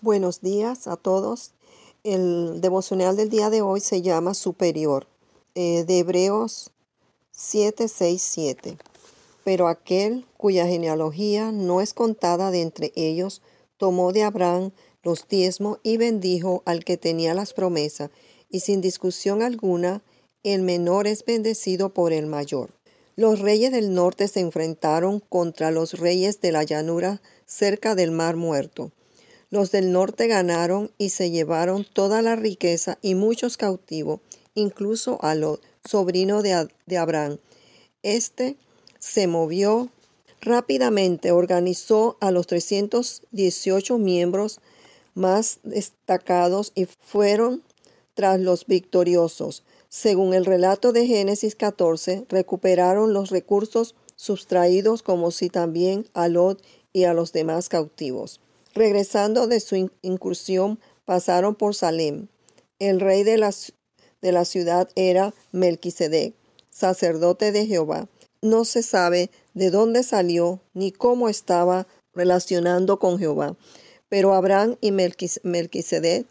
Buenos días a todos. El devocional del día de hoy se llama Superior, eh, de Hebreos 7:6-7. Pero aquel cuya genealogía no es contada de entre ellos, tomó de Abraham los diezmos y bendijo al que tenía las promesas, y sin discusión alguna, el menor es bendecido por el mayor. Los reyes del norte se enfrentaron contra los reyes de la llanura cerca del mar muerto. Los del norte ganaron y se llevaron toda la riqueza y muchos cautivos, incluso a los sobrino de, de Abraham. Este se movió rápidamente, organizó a los 318 miembros más destacados y fueron tras los victoriosos. Según el relato de Génesis 14, recuperaron los recursos sustraídos como si también a Lot y a los demás cautivos. Regresando de su incursión, pasaron por Salem. El rey de la, de la ciudad era Melquisedec, sacerdote de Jehová. No se sabe de dónde salió ni cómo estaba relacionando con Jehová, pero Abraham y Melquisedec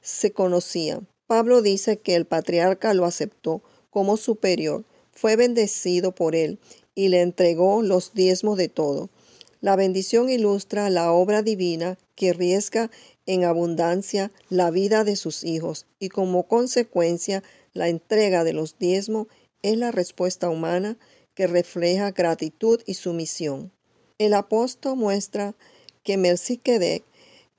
se conocían. Pablo dice que el patriarca lo aceptó como superior, fue bendecido por él y le entregó los diezmos de todo. La bendición ilustra la obra divina que riesga en abundancia la vida de sus hijos y como consecuencia la entrega de los diezmos es la respuesta humana que refleja gratitud y sumisión. El apóstol muestra que Melquisedec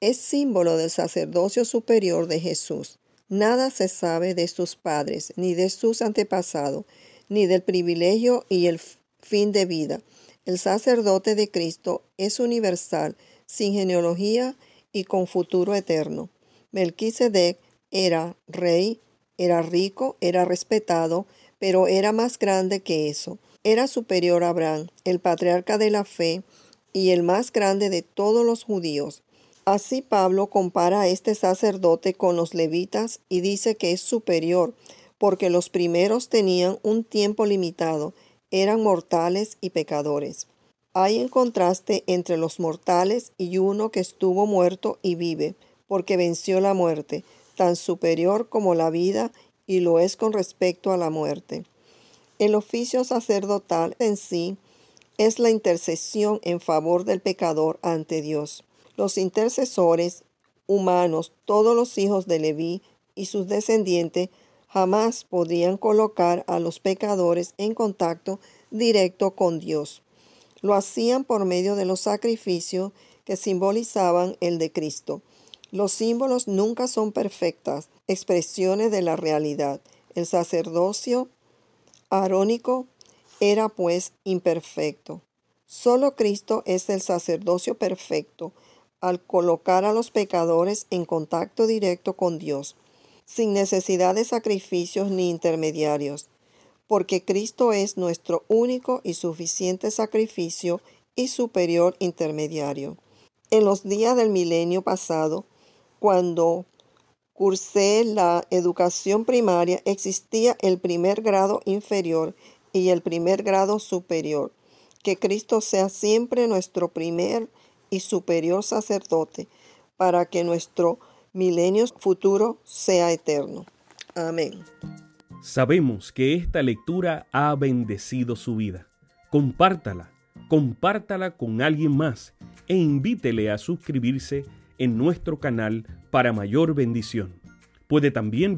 es símbolo del sacerdocio superior de Jesús. Nada se sabe de sus padres, ni de sus antepasados, ni del privilegio y el fin de vida. El sacerdote de Cristo es universal, sin genealogía y con futuro eterno. Melquisedec era rey, era rico, era respetado, pero era más grande que eso. Era superior a Abraham, el patriarca de la fe y el más grande de todos los judíos. Así Pablo compara a este sacerdote con los levitas y dice que es superior, porque los primeros tenían un tiempo limitado eran mortales y pecadores. Hay un contraste entre los mortales y uno que estuvo muerto y vive, porque venció la muerte, tan superior como la vida y lo es con respecto a la muerte. El oficio sacerdotal en sí es la intercesión en favor del pecador ante Dios. Los intercesores humanos, todos los hijos de Leví y sus descendientes, jamás podrían colocar a los pecadores en contacto directo con Dios. Lo hacían por medio de los sacrificios que simbolizaban el de Cristo. Los símbolos nunca son perfectas expresiones de la realidad. El sacerdocio arónico era pues imperfecto. Solo Cristo es el sacerdocio perfecto al colocar a los pecadores en contacto directo con Dios sin necesidad de sacrificios ni intermediarios, porque Cristo es nuestro único y suficiente sacrificio y superior intermediario. En los días del milenio pasado, cuando cursé la educación primaria, existía el primer grado inferior y el primer grado superior. Que Cristo sea siempre nuestro primer y superior sacerdote, para que nuestro milenio futuro sea eterno. Amén. Sabemos que esta lectura ha bendecido su vida. Compártala, compártala con alguien más e invítele a suscribirse en nuestro canal para mayor bendición. Puede también